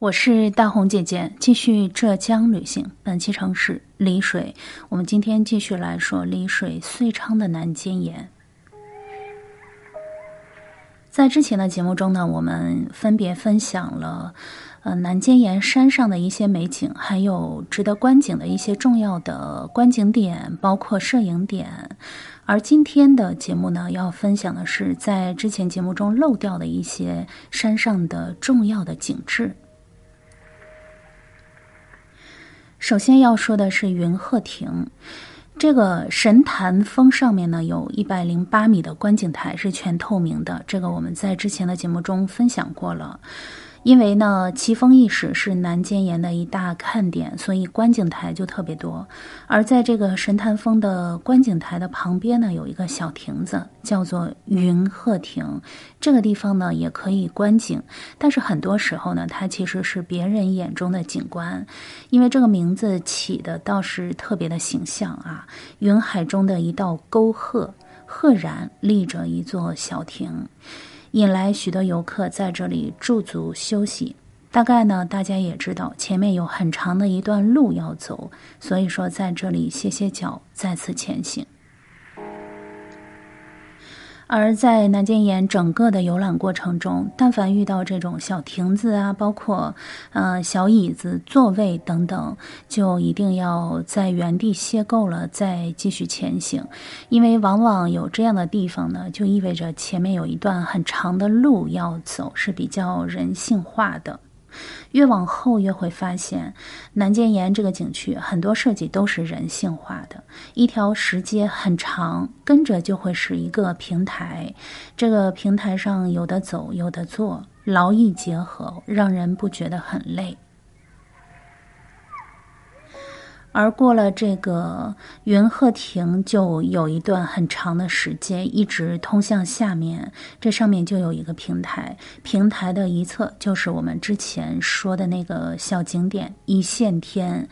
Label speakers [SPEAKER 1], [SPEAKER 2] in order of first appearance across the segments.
[SPEAKER 1] 我是大红姐姐，继续浙江旅行。本期城市丽水，我们今天继续来说丽水遂昌的南尖岩。在之前的节目中呢，我们分别分享了呃南尖岩山上的一些美景，还有值得观景的一些重要的观景点，包括摄影点。而今天的节目呢，要分享的是在之前节目中漏掉的一些山上的重要的景致。首先要说的是云鹤亭，这个神坛峰上面呢，有一百零八米的观景台是全透明的，这个我们在之前的节目中分享过了。因为呢，奇峰异石是南尖岩的一大看点，所以观景台就特别多。而在这个神坛峰的观景台的旁边呢，有一个小亭子，叫做云鹤亭。这个地方呢，也可以观景，但是很多时候呢，它其实是别人眼中的景观，因为这个名字起的倒是特别的形象啊。云海中的一道沟壑，赫然立着一座小亭。引来许多游客在这里驻足休息。大概呢，大家也知道前面有很长的一段路要走，所以说在这里歇歇脚，再次前行。而在南尖岩整个的游览过程中，但凡遇到这种小亭子啊，包括呃小椅子、座位等等，就一定要在原地歇够了再继续前行，因为往往有这样的地方呢，就意味着前面有一段很长的路要走，是比较人性化的。越往后越会发现，南尖岩这个景区很多设计都是人性化的。一条石阶很长，跟着就会是一个平台，这个平台上有的走，有的坐，劳逸结合，让人不觉得很累。而过了这个云鹤亭，就有一段很长的时间，一直通向下面。这上面就有一个平台，平台的一侧就是我们之前说的那个小景点一线天。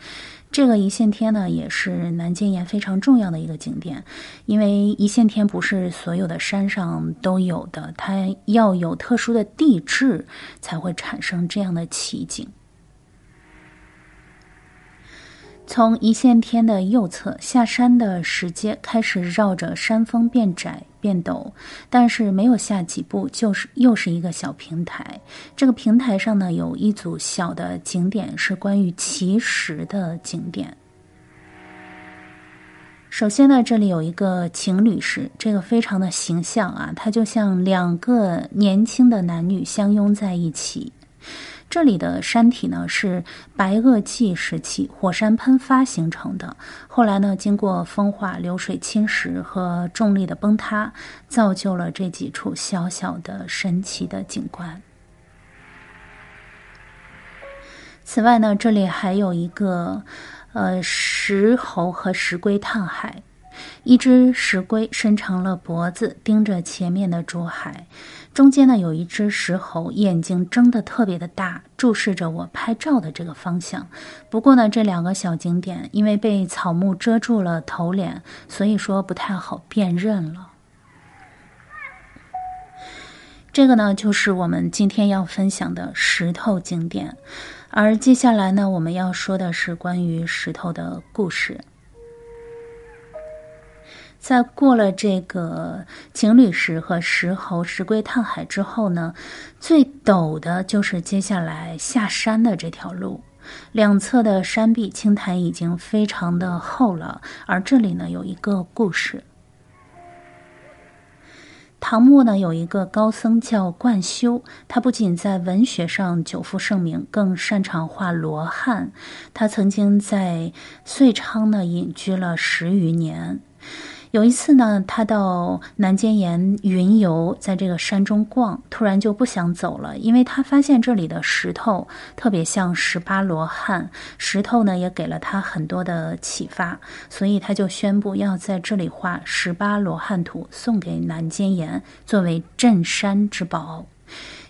[SPEAKER 1] 这个一线天呢，也是南京岩非常重要的一个景点，因为一线天不是所有的山上都有的，它要有特殊的地质才会产生这样的奇景。从一线天的右侧下山的石阶开始，绕着山峰变窄变陡，但是没有下几步，就是又是一个小平台。这个平台上呢，有一组小的景点，是关于奇石的景点。首先呢，这里有一个情侣石，这个非常的形象啊，它就像两个年轻的男女相拥在一起。这里的山体呢是白垩纪时期火山喷发形成的，后来呢经过风化、流水侵蚀和重力的崩塌，造就了这几处小小的神奇的景观。此外呢，这里还有一个呃石猴和石龟探海，一只石龟伸长了脖子盯着前面的竹海。中间呢有一只石猴，眼睛睁得特别的大，注视着我拍照的这个方向。不过呢，这两个小景点因为被草木遮住了头脸，所以说不太好辨认了。这个呢就是我们今天要分享的石头景点，而接下来呢我们要说的是关于石头的故事。在过了这个情侣石和石猴、石龟探海之后呢，最陡的就是接下来下山的这条路。两侧的山壁青苔已经非常的厚了，而这里呢有一个故事。唐末呢有一个高僧叫贯休，他不仅在文学上久负盛名，更擅长画罗汉。他曾经在遂昌呢隐居了十余年。有一次呢，他到南尖岩云游，在这个山中逛，突然就不想走了，因为他发现这里的石头特别像十八罗汉，石头呢也给了他很多的启发，所以他就宣布要在这里画十八罗汉图，送给南尖岩作为镇山之宝。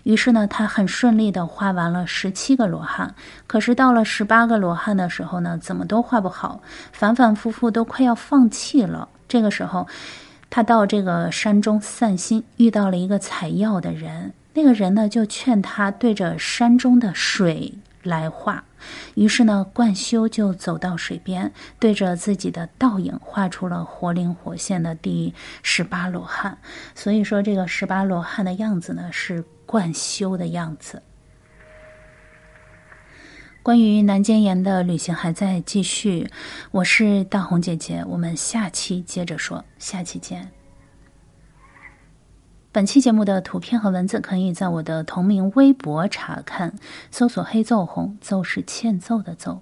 [SPEAKER 1] 于是呢，他很顺利的画完了十七个罗汉，可是到了十八个罗汉的时候呢，怎么都画不好，反反复复都快要放弃了。这个时候，他到这个山中散心，遇到了一个采药的人。那个人呢，就劝他对着山中的水来画。于是呢，冠休就走到水边，对着自己的倒影画出了活灵活现的第十八罗汉。所以说，这个十八罗汉的样子呢，是冠休的样子。关于南尖岩的旅行还在继续，我是大红姐姐，我们下期接着说，下期见。本期节目的图片和文字可以在我的同名微博查看，搜索“黑奏红”，奏是欠揍的奏。